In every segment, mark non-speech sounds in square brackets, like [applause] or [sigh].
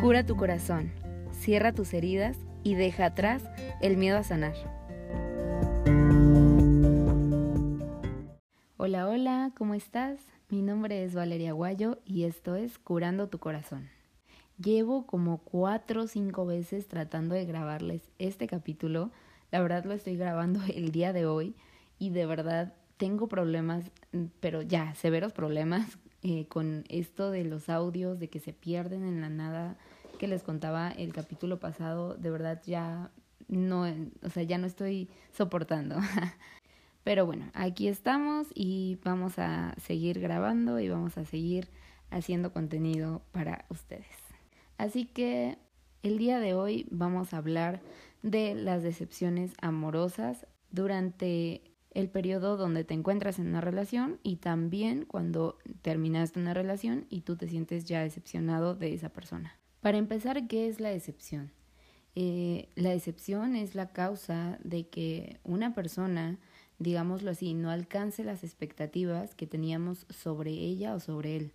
Cura tu corazón, cierra tus heridas y deja atrás el miedo a sanar. Hola, hola, ¿cómo estás? Mi nombre es Valeria Guayo y esto es Curando tu corazón. Llevo como cuatro o cinco veces tratando de grabarles este capítulo. La verdad lo estoy grabando [laughs] el día de hoy y de verdad tengo problemas, pero ya, severos problemas eh, con esto de los audios, de que se pierden en la nada, que les contaba el capítulo pasado, de verdad ya no, o sea, ya no estoy soportando. [laughs] Pero bueno, aquí estamos y vamos a seguir grabando y vamos a seguir haciendo contenido para ustedes. Así que el día de hoy vamos a hablar de las decepciones amorosas durante el periodo donde te encuentras en una relación y también cuando terminaste una relación y tú te sientes ya decepcionado de esa persona. Para empezar, ¿qué es la decepción? Eh, la decepción es la causa de que una persona, digámoslo así, no alcance las expectativas que teníamos sobre ella o sobre él.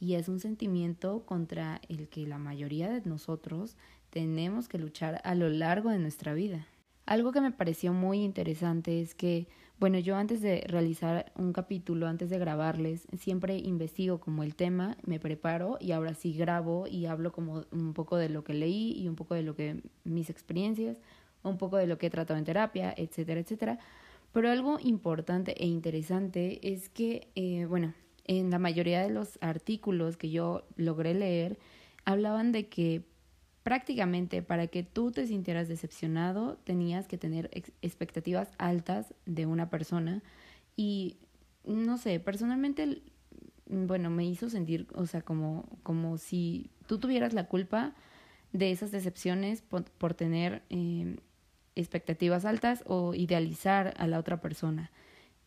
Y es un sentimiento contra el que la mayoría de nosotros tenemos que luchar a lo largo de nuestra vida. Algo que me pareció muy interesante es que bueno, yo antes de realizar un capítulo, antes de grabarles, siempre investigo como el tema, me preparo y ahora sí grabo y hablo como un poco de lo que leí y un poco de lo que mis experiencias, un poco de lo que he tratado en terapia, etcétera, etcétera. Pero algo importante e interesante es que, eh, bueno, en la mayoría de los artículos que yo logré leer, hablaban de que prácticamente para que tú te sintieras decepcionado tenías que tener expectativas altas de una persona y no sé, personalmente, bueno, me hizo sentir, o sea, como, como si tú tuvieras la culpa de esas decepciones por, tener eh, expectativas altas o idealizar a la otra persona.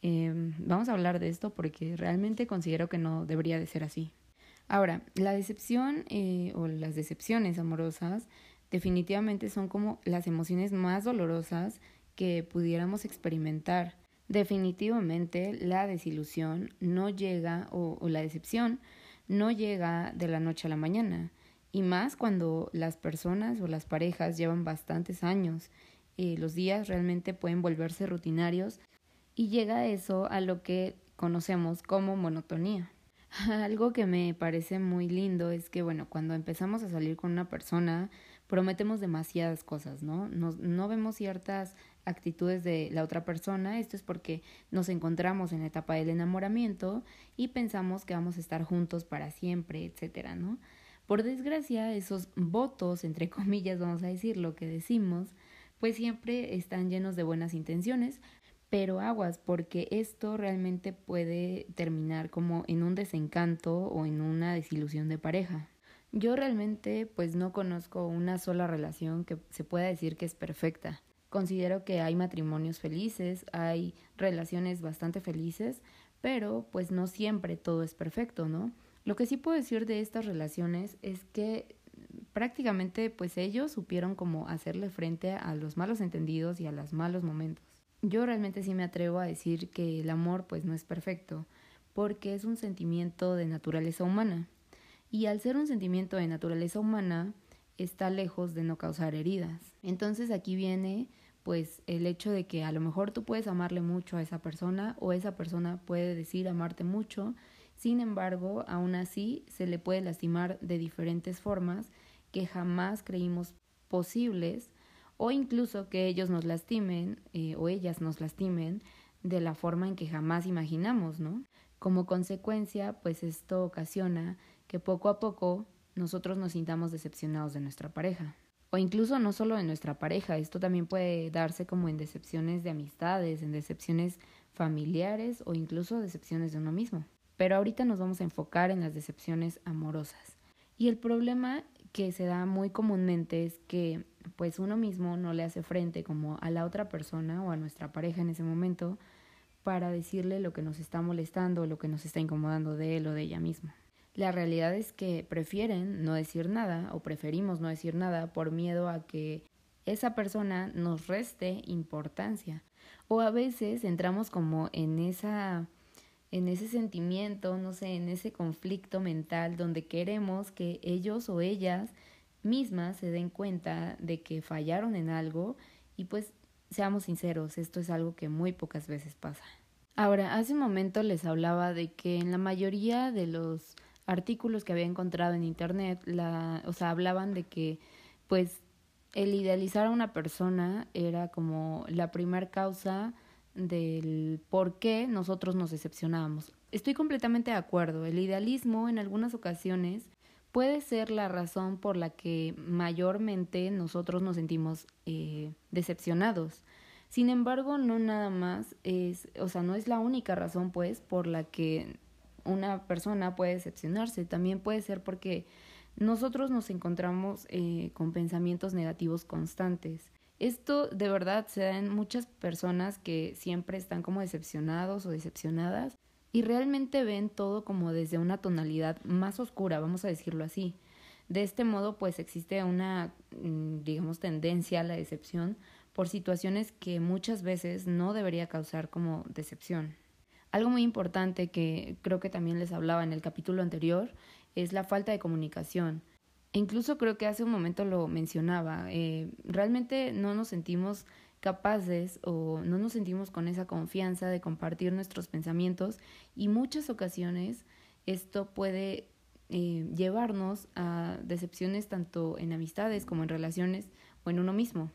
Eh, vamos a hablar de esto porque realmente considero que no debería de ser así. Ahora, la decepción eh, o las decepciones amorosas definitivamente son como las emociones más dolorosas que pudiéramos experimentar. Definitivamente la desilusión no llega o, la decepción no llega de la noche a la mañana y más cuando las personas o las parejas llevan bastantes años. Eh, los días realmente pueden volverse rutinarios y llega eso a lo que conocemos como monotonía. Algo que me parece muy lindo es que, bueno, cuando empezamos a salir con una persona, prometemos demasiadas cosas, ¿no? no vemos ciertas actitudes de la otra persona. Esto es porque nos encontramos en la etapa del enamoramiento y pensamos que vamos a estar juntos para siempre, etcétera, ¿no? Por desgracia, esos votos, entre [laughs] comillas, vamos a decir lo que decimos, pues siempre están llenos de buenas intenciones, pero aguas, porque esto realmente puede terminar como en un desencanto o en una desilusión de pareja. Yo realmente pues no conozco una sola relación que se pueda decir que es perfecta. Considero que hay matrimonios felices, hay relaciones bastante felices, pero pues no siempre todo es perfecto, ¿no? Lo que sí puedo decir de estas relaciones es que prácticamente pues ellos supieron como hacerle frente a los malos entendidos y a los malos momentos yo realmente sí me atrevo a decir que el amor pues no es perfecto, porque es un sentimiento de naturaleza humana. Y al ser un sentimiento de naturaleza humana, está lejos de no causar heridas. Entonces aquí viene pues el hecho de que a lo mejor tú puedes amarle mucho a esa persona o esa persona puede decir amarte mucho, sin embargo, aún así se le puede lastimar de diferentes formas que jamás creímos posibles o incluso que ellos nos lastimen eh, o ellas nos lastimen de la forma en que jamás imaginamos, ¿no? Como consecuencia, pues esto ocasiona que poco a poco nosotros nos sintamos decepcionados de nuestra pareja. O incluso no solo de nuestra pareja, esto también puede darse como en decepciones de amistades, en decepciones familiares o incluso decepciones de uno mismo. Pero ahorita nos vamos a enfocar en las decepciones amorosas. Y el problema que se da muy comúnmente es que pues uno mismo no le hace frente como a la otra persona o a nuestra pareja en ese momento para decirle lo que nos está molestando o lo que nos está incomodando de él o de ella misma. La realidad es que prefieren no decir nada o preferimos no decir nada por miedo a que esa persona nos reste importancia. O a veces entramos como en esa en ese sentimiento, no sé, en ese conflicto mental donde queremos que ellos o ellas mismas se den cuenta de que fallaron en algo y pues seamos sinceros, esto es algo que muy pocas veces pasa. Ahora, hace un momento les hablaba de que en la mayoría de los artículos que había encontrado en internet, la, o sea, hablaban de que pues el idealizar a una persona era como la primera causa del por qué nosotros nos decepcionábamos. Estoy completamente de acuerdo. El idealismo en algunas ocasiones puede ser la razón por la que mayormente nosotros nos sentimos eh, decepcionados. Sin embargo, no nada más es, o sea, no es la única razón, pues, por la que una persona puede decepcionarse. También puede ser porque nosotros nos encontramos eh, con pensamientos negativos constantes. Esto de verdad se da en muchas personas que siempre están como decepcionados o decepcionadas y realmente ven todo como desde una tonalidad más oscura, vamos a decirlo así. De este modo, pues existe una, mm, digamos, tendencia a la decepción por situaciones que muchas veces no debería causar como decepción. Algo muy importante que creo que también les hablaba en el capítulo anterior es la falta de comunicación. E incluso creo que hace un momento lo mencionaba, eh, realmente no nos sentimos capaces o no nos sentimos con esa confianza de compartir nuestros pensamientos y muchas ocasiones esto puede eh, llevarnos a decepciones tanto en amistades como en relaciones o en uno mismo.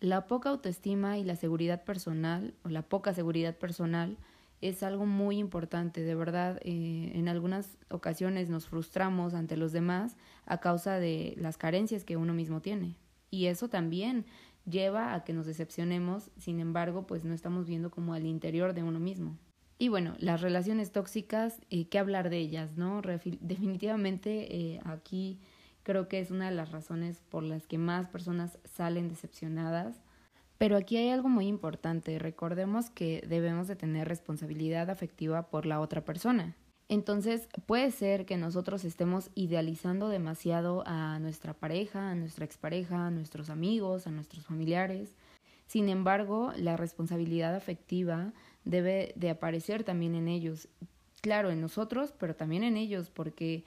La poca autoestima y la seguridad personal o la poca seguridad personal es algo muy importante, de verdad. Eh, en algunas ocasiones nos frustramos ante los demás a causa de las carencias que uno mismo tiene. Y eso también lleva a que nos decepcionemos, sin embargo, pues no estamos viendo como al interior de uno mismo. Y bueno, las relaciones tóxicas, eh, ¿qué hablar de ellas, no? definitivamente eh, aquí creo que es una de las razones por las que más personas salen decepcionadas pero aquí hay algo muy importante. Recordemos que debemos de tener responsabilidad afectiva por la otra persona. Entonces puede ser que nosotros estemos idealizando demasiado a nuestra pareja, a nuestra expareja, a nuestros amigos, a nuestros familiares. Sin embargo, la responsabilidad afectiva debe de aparecer también en ellos. Claro, en nosotros, pero también en ellos, porque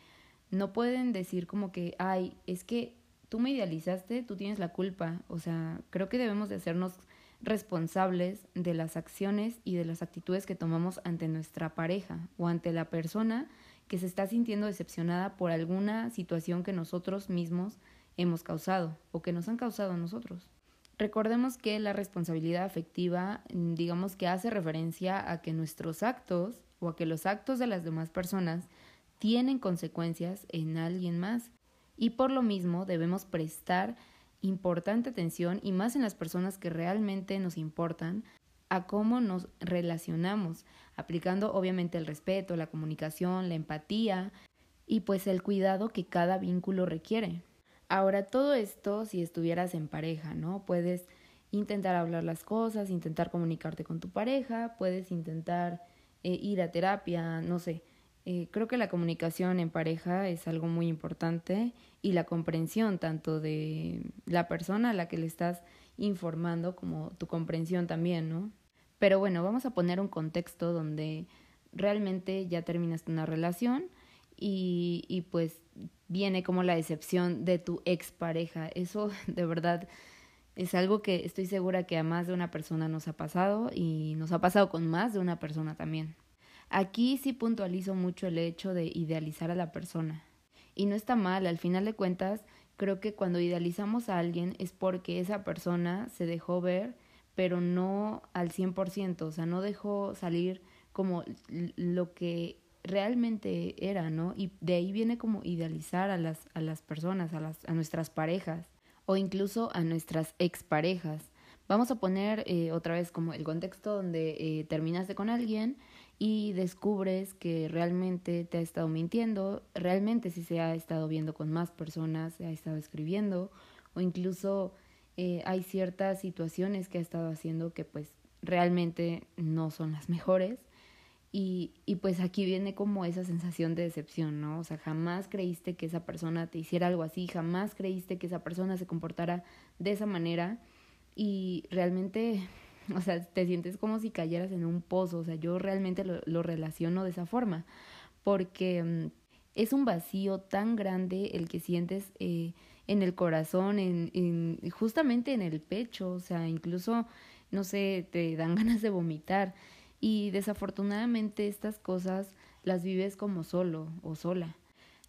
no pueden decir como que, ay, es que tú me idealizaste, tú tienes la culpa. O sea, creo que debemos de hacernos responsables de las acciones y de las actitudes que tomamos ante nuestra pareja o ante la persona que se está sintiendo decepcionada por alguna situación que nosotros mismos hemos causado o que nos han causado a nosotros. Recordemos que la responsabilidad afectiva, mm, digamos que hace referencia a que nuestros actos o a que los actos de las demás personas tienen consecuencias en alguien más y por lo mismo debemos prestar importante atención y más en las personas que realmente nos importan a cómo nos relacionamos, aplicando obviamente el respeto, la comunicación, la empatía y pues el cuidado que cada vínculo requiere. Ahora todo esto si estuvieras en pareja, ¿no? Puedes intentar hablar las cosas, intentar comunicarte con tu pareja, puedes intentar eh, ir a terapia, no sé, eh, creo que la comunicación en pareja es algo muy importante y la comprensión tanto de la persona a la que le estás informando como tu comprensión también, ¿no? Pero bueno, vamos a poner un contexto donde realmente ya terminaste una relación y, y pues viene como la decepción de tu expareja. Eso [laughs] de verdad es algo que estoy segura que a más de una persona nos ha pasado y nos ha pasado con más de una persona también. Aquí sí puntualizo mucho el hecho de idealizar a la persona. Y no está mal, al final de cuentas, creo que cuando idealizamos a alguien es porque esa persona se dejó ver, pero no al 100%, o sea, no dejó salir como lo que realmente era, ¿no? Y de ahí viene como idealizar a las, a las personas, a, las, a nuestras parejas o incluso a nuestras exparejas. Vamos a poner eh, otra vez como el contexto donde eh, terminaste con alguien y descubres que realmente te ha estado mintiendo, realmente si se ha estado viendo con más personas, se ha estado escribiendo o incluso eh, hay ciertas situaciones que ha estado haciendo que pues realmente no son las mejores y, y pues aquí viene como esa sensación de decepción, ¿no? O sea, jamás creíste que esa persona te hiciera algo así, jamás creíste que esa persona se comportara de esa manera y realmente [laughs] o sea, te sientes como si cayeras en un pozo, o sea, yo realmente lo, lo relaciono de esa forma, porque mm, es un vacío tan grande el que sientes eh, en el corazón, en, en, justamente en el pecho, o sea, incluso, no sé, te dan [laughs] ganas de vomitar. Y desafortunadamente estas cosas las vives como solo o sola.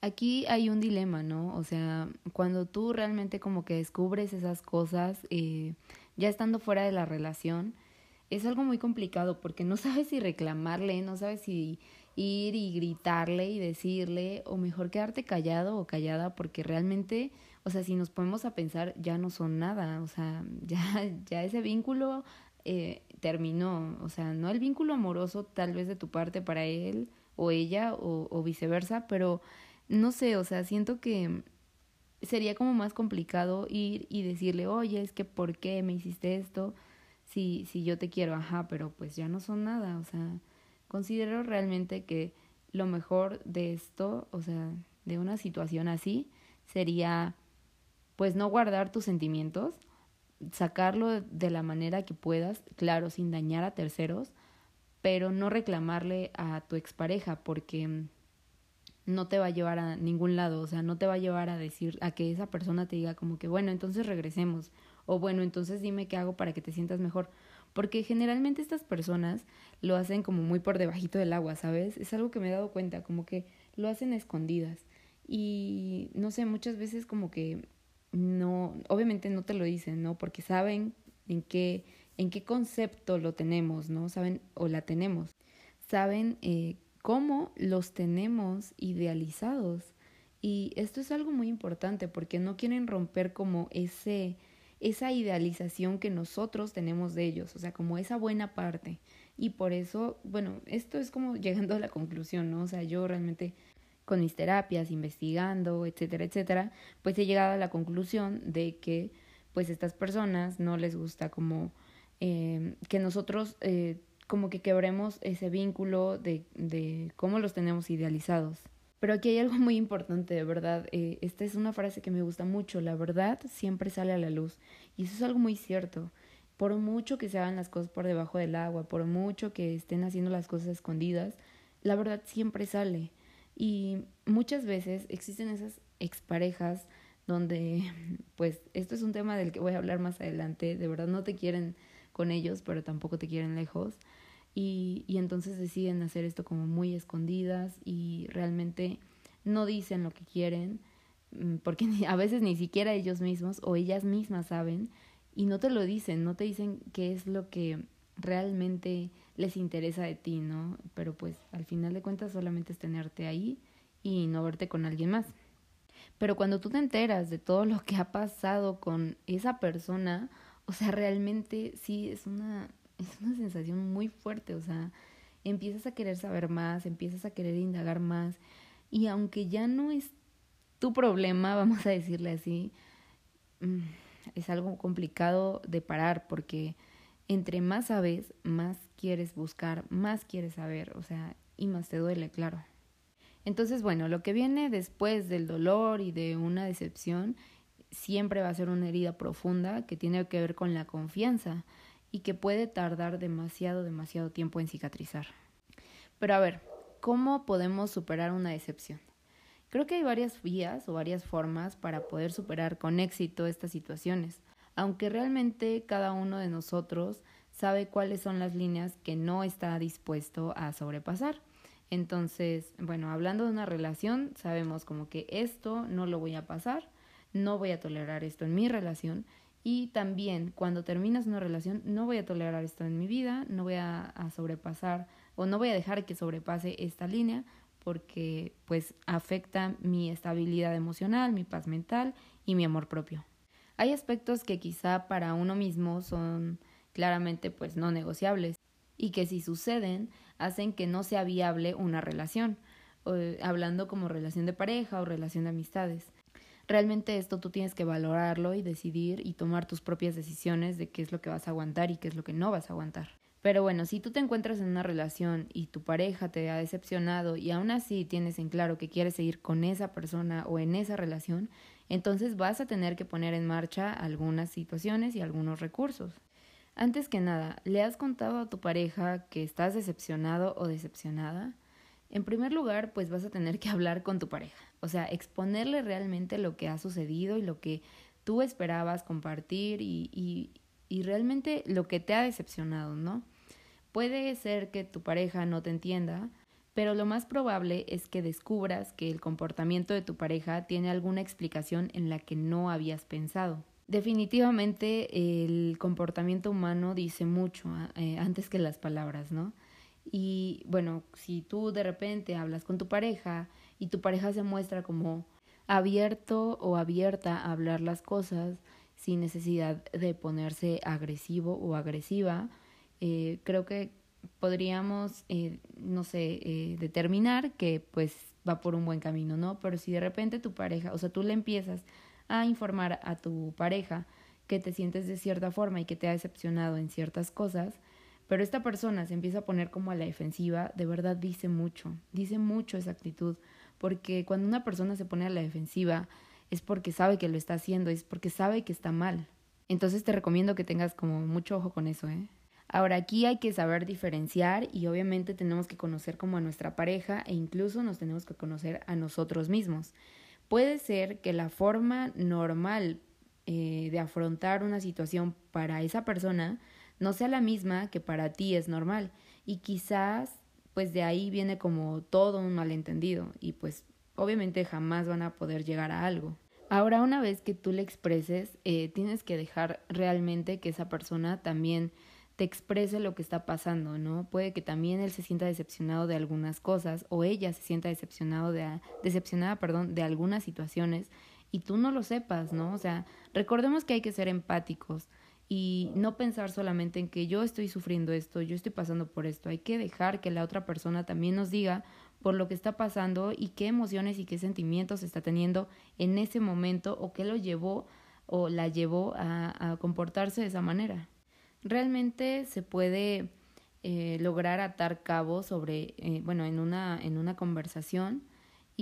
Aquí hay un dilema, ¿no? O sea, cuando tú realmente como que descubres esas cosas, eh, ya estando fuera de la relación, es algo muy complicado porque no [laughs] sabes si reclamarle, no sabes si ir y gritarle y decirle, o mejor quedarte callado o callada, porque realmente, o sea, si nos ponemos a pensar, ya no son nada, o sea, [laughs] ya, ya ese vínculo eh, terminó, o sea, no el vínculo amoroso tal vez de tu parte para él o ella o, o viceversa, pero no sé, o sea, siento que sería como más complicado ir y decirle, oye, es que ¿por qué me hiciste esto? Si, si yo te quiero, ajá, pero pues ya no son nada, o sea, considero realmente que lo mejor de esto, o sea, de una situación así, sería pues no guardar tus sentimientos, sacarlo de la manera que puedas, claro, sin dañar a terceros, pero no reclamarle a tu expareja porque no te va a llevar a ningún lado, o sea, no te va a llevar a decir, a que esa persona te diga como que, bueno, entonces regresemos, o bueno, entonces dime qué hago para que te sientas mejor, porque generalmente estas personas lo hacen como muy por debajito del agua, ¿sabes? Es algo que me he dado cuenta, como que lo hacen escondidas, y no sé, muchas veces como que no, obviamente no te lo dicen, ¿no? Porque saben en qué, en qué concepto lo tenemos, ¿no? Saben o la tenemos, saben eh, cómo los tenemos idealizados. Y esto es algo muy importante porque no quieren romper como ese esa idealización que nosotros tenemos de ellos, o sea, como esa buena parte. Y por eso, bueno, esto es como [laughs] llegando a la conclusión, ¿no? O sea, yo realmente con mis terapias, investigando, etcétera, etcétera, pues he llegado a la conclusión de que pues estas personas no les gusta como eh, que nosotros eh, como que quebremos ese vínculo de, de cómo los tenemos idealizados. Pero aquí hay algo muy importante, de verdad. Eh, esta es una frase que me gusta mucho. La verdad siempre sale a la luz. Y eso es algo muy cierto. Por mucho que se hagan las cosas por debajo del agua, por mucho que estén haciendo las cosas escondidas, la verdad siempre sale. Y muchas veces existen esas exparejas donde, [laughs] pues, esto es un tema del que voy a hablar más adelante. De verdad no te quieren con ellos, pero tampoco te quieren lejos. Y, y entonces deciden hacer esto como muy escondidas y realmente no dicen lo que quieren, mm, porque [laughs] a veces ni siquiera ellos mismos o ellas mismas saben y no te lo dicen, no te dicen qué es lo que realmente les interesa de ti, ¿no? Pero pues al final de cuentas solamente es tenerte ahí y no verte con alguien más. Pero cuando tú te enteras de todo lo que ha pasado con esa persona, o sea, realmente sí es una es una sensación muy fuerte, o sea, empiezas a querer saber más, empiezas a querer indagar más y aunque ya no es tu problema, [laughs] vamos a decirle así, mm, es algo complicado de parar porque entre más sabes, más quieres buscar, más quieres saber, o sea, y más te duele, claro. Entonces, bueno, lo que viene después del dolor y de una decepción siempre va a ser una herida profunda que tiene que ver con la confianza y que puede tardar demasiado, demasiado tiempo en cicatrizar. Pero a ver, ¿cómo podemos superar una decepción? Creo que hay varias vías o varias formas para poder superar con éxito estas situaciones, aunque realmente cada uno de nosotros sabe cuáles son las líneas que no está dispuesto a sobrepasar. Entonces, bueno, hablando de una relación, sabemos como que esto no lo voy a pasar, no voy a tolerar esto en mi relación y también cuando terminas una relación, no voy a tolerar esto en mi vida, no voy a, sobrepasar o no voy a dejar que sobrepase esta línea porque pues afecta mi estabilidad emocional, mi paz mental y mi amor propio. Hay aspectos que quizá para uno mismo son claramente pues no negociables y que si suceden hacen que no sea viable una relación, hablando como relación de pareja o relación de amistades realmente esto tú tienes que valorarlo y decidir y tomar tus propias decisiones de qué es lo que vas a aguantar y qué es lo que no vas a aguantar. Pero bueno, si tú te encuentras en una relación y tu pareja te ha decepcionado y aún así tienes en claro que quieres seguir con esa persona o en esa relación, entonces vas a tener que poner en marcha algunas situaciones y algunos recursos. Antes que nada, ¿le has contado a tu pareja que estás decepcionado o decepcionada? En primer lugar, pues vas a tener que hablar con tu pareja, o sea, exponerle realmente lo que ha sucedido y lo que tú esperabas compartir y, y, realmente lo que te ha decepcionado, ¿no? Puede ser que tu pareja no te entienda, pero lo más probable es que descubras que el comportamiento de tu pareja tiene alguna explicación en la que no habías pensado. Definitivamente el comportamiento humano dice mucho eh, antes que las palabras, ¿no? Y bueno, si tú de repente hablas con tu pareja y tu pareja se muestra como abierto o abierta a hablar las cosas sin necesidad de ponerse agresivo o agresiva, eh, creo que podríamos, eh, no sé, eh, determinar que pues va por un buen camino, ¿no? Pero si de repente tu pareja, o sea, tú le empiezas a informar a tu pareja que te sientes de cierta forma y que te ha decepcionado en ciertas cosas, pero esta persona se empieza a poner como a la defensiva, de verdad dice mucho, dice mucho esa actitud, porque cuando una persona se pone a la defensiva es porque sabe que lo está haciendo, es porque sabe que está mal. Entonces te recomiendo que tengas como mucho ojo con eso, ¿eh? Ahora aquí hay que saber diferenciar y obviamente tenemos que conocer como a nuestra pareja e incluso nos tenemos que conocer a nosotros mismos. Puede ser que la forma normal eh, de afrontar una situación para esa persona no sea la misma que para ti es normal y quizás pues de ahí viene como todo un malentendido y pues obviamente jamás van a poder llegar a algo. Ahora una vez que tú le expreses, eh, tienes que dejar realmente que esa persona también te exprese lo que está pasando, ¿no? Puede que también él se sienta decepcionado de algunas cosas o ella se sienta decepcionado de, decepcionada, perdón, de algunas situaciones y tú no lo sepas, ¿no? O sea, recordemos que hay que ser empáticos y no pensar solamente en que yo estoy sufriendo esto, yo estoy pasando por esto, hay que dejar que la otra persona también nos diga por lo que está pasando y qué emociones y qué sentimientos está teniendo en ese momento o qué lo llevó o la llevó a, comportarse de esa manera. Realmente se puede eh, lograr atar cabos sobre, eh, bueno, en una, en una conversación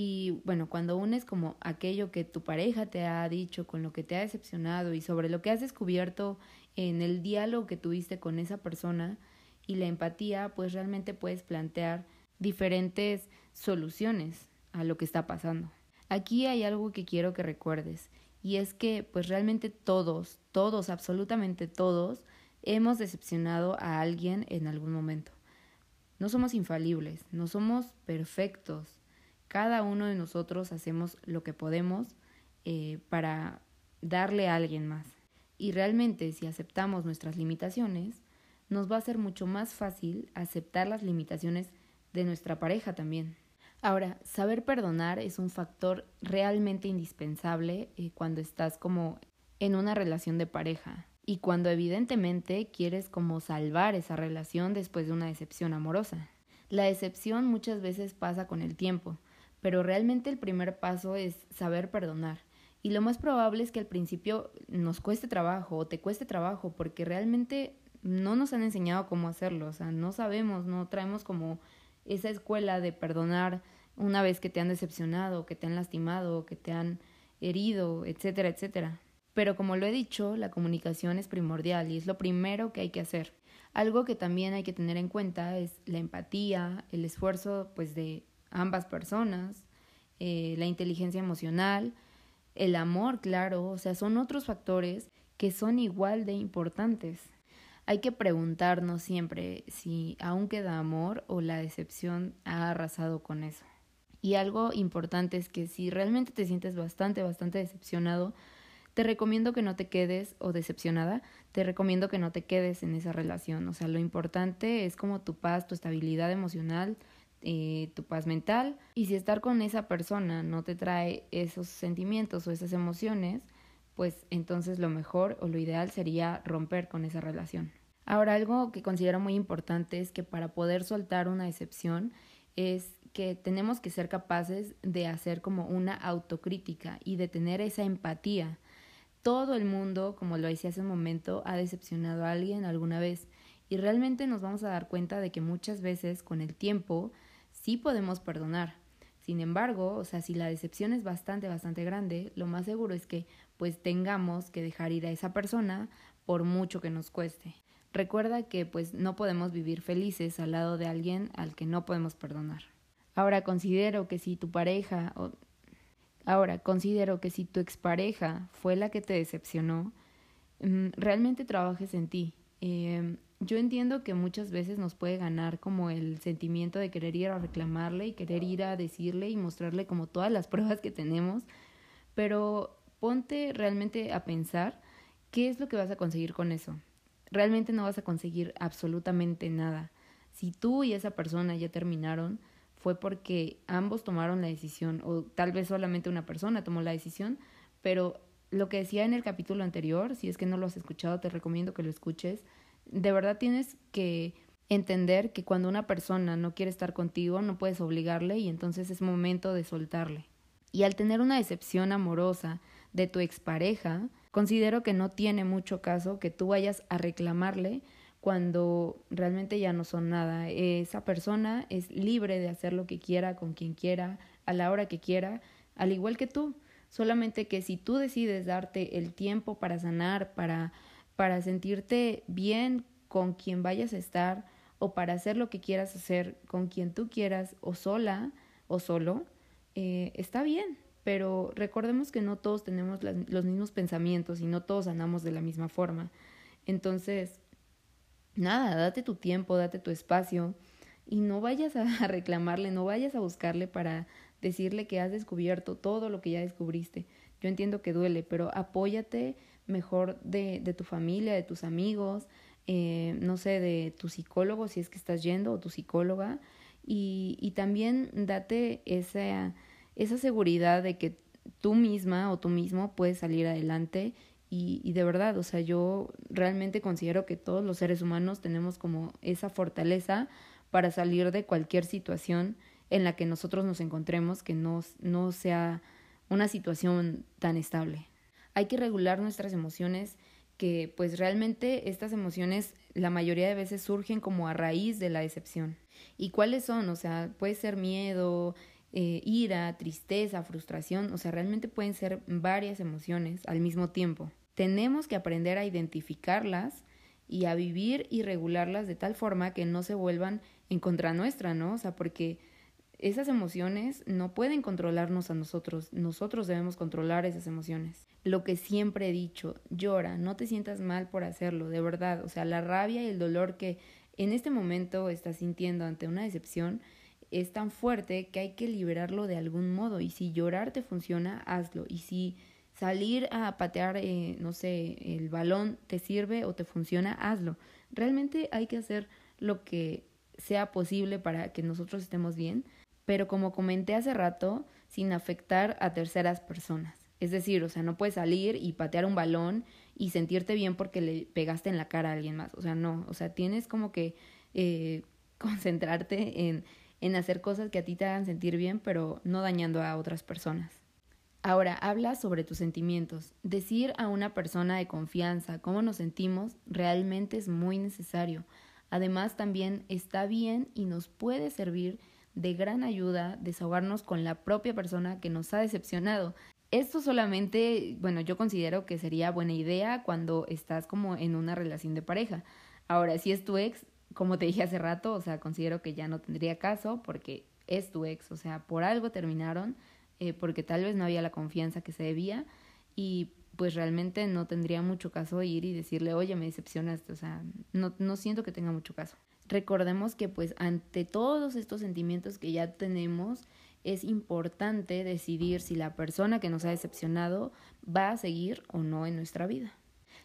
y bueno, cuando unes como aquello que tu pareja te ha dicho, con lo que te ha decepcionado y sobre lo que has descubierto en el diálogo que tuviste con esa persona y la empatía, pues realmente puedes plantear diferentes soluciones a lo que está pasando. Aquí hay algo que quiero que recuerdes y es que pues realmente todos, todos, absolutamente todos, hemos decepcionado a alguien en algún momento. No somos infalibles, no somos perfectos. Cada uno de nosotros hacemos lo que podemos eh, para darle a alguien más. Y realmente si aceptamos nuestras limitaciones, nos va a ser mucho más fácil aceptar las limitaciones de nuestra pareja también. Ahora, saber perdonar es un factor realmente indispensable eh, cuando estás como en una relación de pareja y cuando evidentemente quieres como salvar esa relación después de una decepción amorosa. La decepción muchas veces pasa con el tiempo, pero realmente el primer paso es saber perdonar. Y lo más probable es que al principio nos cueste trabajo o te cueste trabajo porque realmente no nos han enseñado cómo hacerlo, o sea, no sabemos, no traemos como esa escuela de perdonar una vez que te han decepcionado, que te han lastimado, que te han herido, etcétera, etcétera. Pero como lo he dicho, la comunicación es primordial y es lo primero que hay que hacer. Algo que también hay que tener en cuenta es la empatía, el esfuerzo pues de ambas personas, eh, la inteligencia emocional, el amor, claro, o sea, son otros factores que son igual de importantes. Hay que preguntarnos siempre si aún queda amor o la decepción ha arrasado con eso. Y algo importante es que si realmente te sientes bastante, bastante decepcionado, te recomiendo que no te quedes o decepcionada, te recomiendo que no te quedes en esa relación. O sea, lo importante es como tu paz, tu estabilidad emocional, eh, tu paz mental. Y si estar con esa persona no te trae esos sentimientos o esas emociones, pues entonces lo mejor o lo ideal sería romper con esa relación. Ahora, algo que considero muy importante es que para poder soltar una decepción es que tenemos que ser capaces de hacer como una autocrítica y de tener esa empatía todo el mundo, como lo decía hace un momento, ha decepcionado a alguien alguna vez y realmente nos vamos a dar cuenta de que muchas veces con el tiempo sí podemos perdonar. Sin embargo, o sea, si la decepción es bastante, bastante grande, lo más seguro es que pues tengamos que dejar ir a esa persona por mucho que nos cueste. Recuerda que pues no podemos vivir felices al lado de alguien al que no podemos perdonar. Ahora considero que si tu pareja o ahora considero que si tu expareja fue la que te decepcionó, mm, realmente trabajes en ti. Eh, yo entiendo que muchas veces nos puede ganar como el sentimiento de querer ir a reclamarle y querer ir a decirle y mostrarle como todas las [laughs] pruebas que tenemos, pero ponte realmente a pensar qué es lo que vas a conseguir con eso. Realmente no vas a conseguir absolutamente nada. Si tú y esa persona ya terminaron, fue porque ambos tomaron la decisión, o tal vez solamente una persona tomó la decisión, pero lo que decía en el capítulo anterior, si es que no lo has escuchado, te recomiendo que lo escuches, de verdad tienes que entender que cuando una persona no quiere estar contigo, no puedes obligarle y entonces es momento de soltarle. Y al tener una decepción amorosa de tu expareja, considero que no tiene mucho caso que tú vayas a reclamarle cuando realmente ya no son nada. Esa persona es libre de hacer lo que quiera, con quien quiera, a la hora que quiera, al igual que tú. Solamente que si tú decides darte el tiempo para sanar, para, para sentirte bien con quien vayas a estar, o para hacer lo que quieras hacer con quien tú quieras, o sola o solo, eh, está bien. Pero recordemos que no todos tenemos los mismos pensamientos y no todos andamos de la misma forma. Entonces, nada, date tu tiempo, date tu espacio y no vayas a [laughs] reclamarle, no vayas a buscarle para decirle que has descubierto todo lo que ya descubriste. Yo entiendo que duele, pero apóyate mejor de, de tu familia, de tus amigos, eh, no sé, de tu psicólogo si es que estás yendo o tu psicóloga y, y también date esa, esa seguridad de que tú misma o tú mismo puedes salir adelante y, y, de verdad, o sea, yo realmente considero que todos los seres humanos tenemos como esa fortaleza para salir de cualquier situación en la que nosotros nos encontremos que no, no sea una situación tan estable. Hay que regular nuestras emociones que pues realmente estas emociones la mayoría de veces surgen como a raíz de la decepción. ¿Y cuáles son? O sea, puede ser miedo, eh, ira, tristeza, frustración, o sea, realmente pueden ser varias emociones al mismo tiempo. Tenemos que aprender a identificarlas y a vivir y regularlas de tal forma que no se vuelvan en contra nuestra, ¿no? O sea, porque esas emociones no pueden controlarnos a nosotros, nosotros debemos controlar esas emociones. Lo que siempre he dicho, llora, no te sientas mal por hacerlo, de verdad, o sea, la rabia y el dolor que en este momento estás sintiendo ante una decepción es tan fuerte que hay que liberarlo de algún modo. Y si llorar te funciona, hazlo. Y si salir a patear, eh, no sé, el balón te sirve o te funciona, hazlo. Realmente hay que hacer lo que sea posible para que nosotros estemos bien, pero como comenté hace rato, sin afectar a terceras personas. Es decir, o sea, no puedes salir y patear un balón y sentirte bien porque le pegaste en la cara a alguien más. O sea, no, o sea, tienes como que eh, [laughs] concentrarte en en hacer cosas que a ti te hagan sentir bien, pero no dañando a otras personas. Ahora, habla sobre tus sentimientos. Decir a una persona de confianza cómo nos sentimos realmente es muy necesario. Además, también está bien y nos puede servir de gran ayuda desahogarnos con la propia persona que nos ha decepcionado. Esto solamente, bueno, yo considero que sería buena idea cuando estás como en una relación de pareja. Ahora, si es tu ex, como te dije hace rato, o sea, considero que ya no tendría caso porque es tu ex, o sea, por algo terminaron, eh, porque tal vez no había la confianza que se debía y pues realmente no tendría mucho caso ir y decirle, oye, me decepcionaste, o sea, no, no siento que tenga mucho caso. Recordemos que pues ante todos estos sentimientos que ya tenemos, es importante decidir si la persona que nos ha decepcionado va a seguir o no en nuestra vida.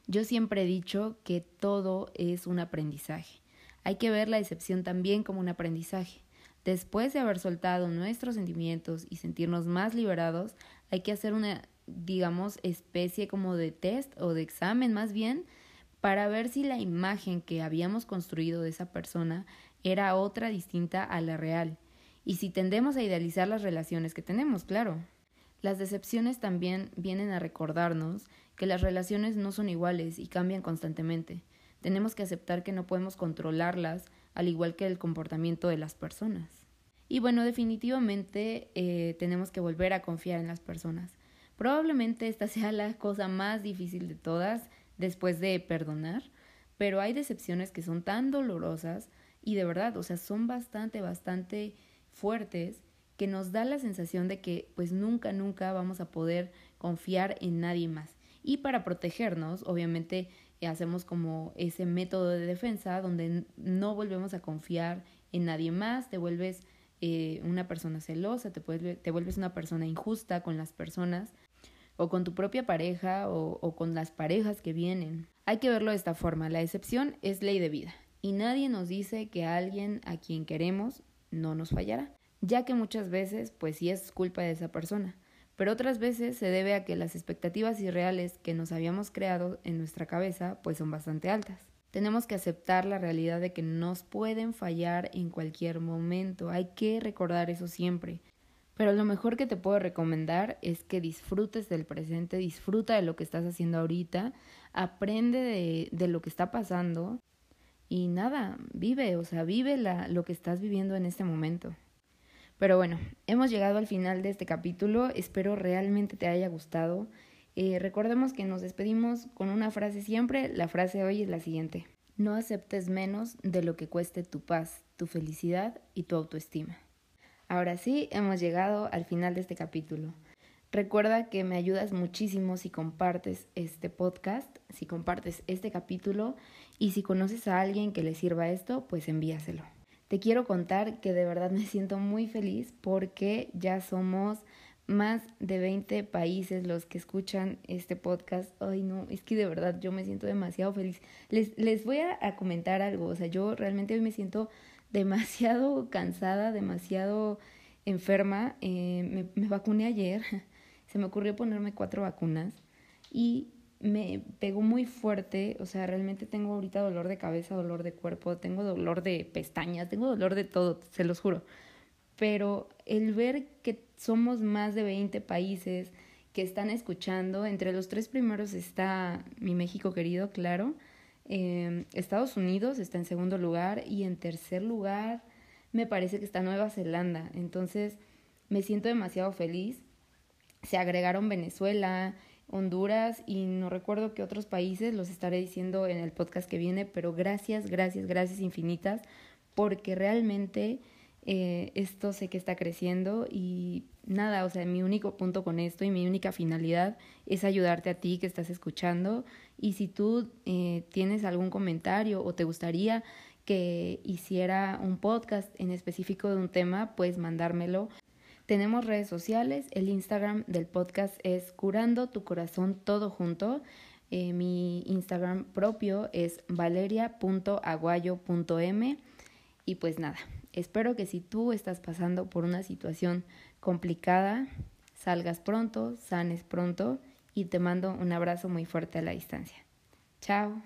Yo siempre he dicho que todo es un aprendizaje hay que ver la decepción también como un aprendizaje. Después de haber soltado nuestros sentimientos y sentirnos más liberados, hay que hacer una, digamos, especie como de test o de examen más bien para ver si la imagen que habíamos construido de esa persona era otra distinta a la real y si tendemos a idealizar las relaciones que tenemos, claro. Las decepciones también vienen a recordarnos que las relaciones no son iguales y cambian constantemente. Tenemos que aceptar que no podemos controlarlas, al igual que el comportamiento de las personas. Y bueno, definitivamente eh, tenemos que volver a confiar en las personas. Probablemente esta [laughs] sea la cosa más difícil de todas después de perdonar, pero hay decepciones que son tan dolorosas y de verdad, o sea, son bastante, bastante fuertes que nos da la sensación de que pues nunca, nunca vamos a poder confiar en nadie más. Y para protegernos, obviamente hacemos como ese método de defensa donde no volvemos a confiar en nadie más, te vuelves eh, una persona celosa, te, te vuelves una persona injusta con las personas o con tu propia pareja o, o con las parejas que vienen. Hay que verlo de esta forma, la excepción es ley de vida y nadie nos dice que alguien a quien queremos no nos fallará, ya que muchas veces pues sí es culpa de esa persona, pero otras veces se debe a que las expectativas irreales que nos habíamos creado en nuestra cabeza pues son bastante altas. Tenemos que aceptar la realidad de que nos pueden fallar en cualquier momento, hay que recordar eso siempre. Pero lo mejor que te puedo recomendar es que disfrutes del presente, disfruta de lo que estás haciendo ahorita, aprende de, de lo que está pasando y nada, vive, o sea, vive la, lo que estás viviendo en este momento. Pero bueno, hemos llegado al final de este capítulo, espero realmente te haya gustado. Eh, recordemos que nos despedimos con una frase siempre, la frase hoy es la siguiente. No aceptes menos de lo que cueste tu paz, tu felicidad y tu autoestima. Ahora sí, hemos llegado al final de este capítulo. Recuerda que me ayudas muchísimo si compartes este podcast, si compartes este capítulo y si conoces a alguien que le sirva esto, pues envíaselo. Te quiero contar que de verdad me siento muy feliz porque ya somos más de 20 países los que escuchan este podcast. Ay, no, es que de verdad yo me siento demasiado feliz. Les, les voy a, comentar algo, o sea, yo realmente hoy me siento demasiado [laughs] cansada, demasiado enferma. Eh, me, me vacuné ayer [laughs] se me ocurrió ponerme cuatro vacunas y me pegó muy fuerte, o sea, realmente tengo ahorita dolor de cabeza, dolor de cuerpo, tengo dolor de pestañas, tengo dolor de todo, se los juro. Pero el ver que somos más de 20 países que están escuchando, entre los tres primeros está mi México querido, claro, eh, Estados Unidos está en segundo lugar y en tercer lugar me parece que está Nueva Zelanda. Entonces me siento demasiado feliz se agregaron Venezuela, Honduras y no recuerdo qué otros países, los estaré diciendo en el podcast que viene, pero gracias, gracias, gracias infinitas, porque realmente eh, esto sé que está creciendo y nada, o sea, mi único punto con esto y mi única finalidad es ayudarte a ti que estás escuchando. Y si tú eh, tienes algún comentario o te gustaría que hiciera un podcast en específico de un tema, pues mandármelo tenemos redes sociales, el Instagram del podcast es Curando tu Corazón Todo Junto. Eh, mi Instagram propio es valeria.aguayo.m. Y pues nada, espero que si tú estás pasando por una situación complicada, salgas pronto, sanes pronto y te mando un abrazo muy fuerte a la distancia. Chao.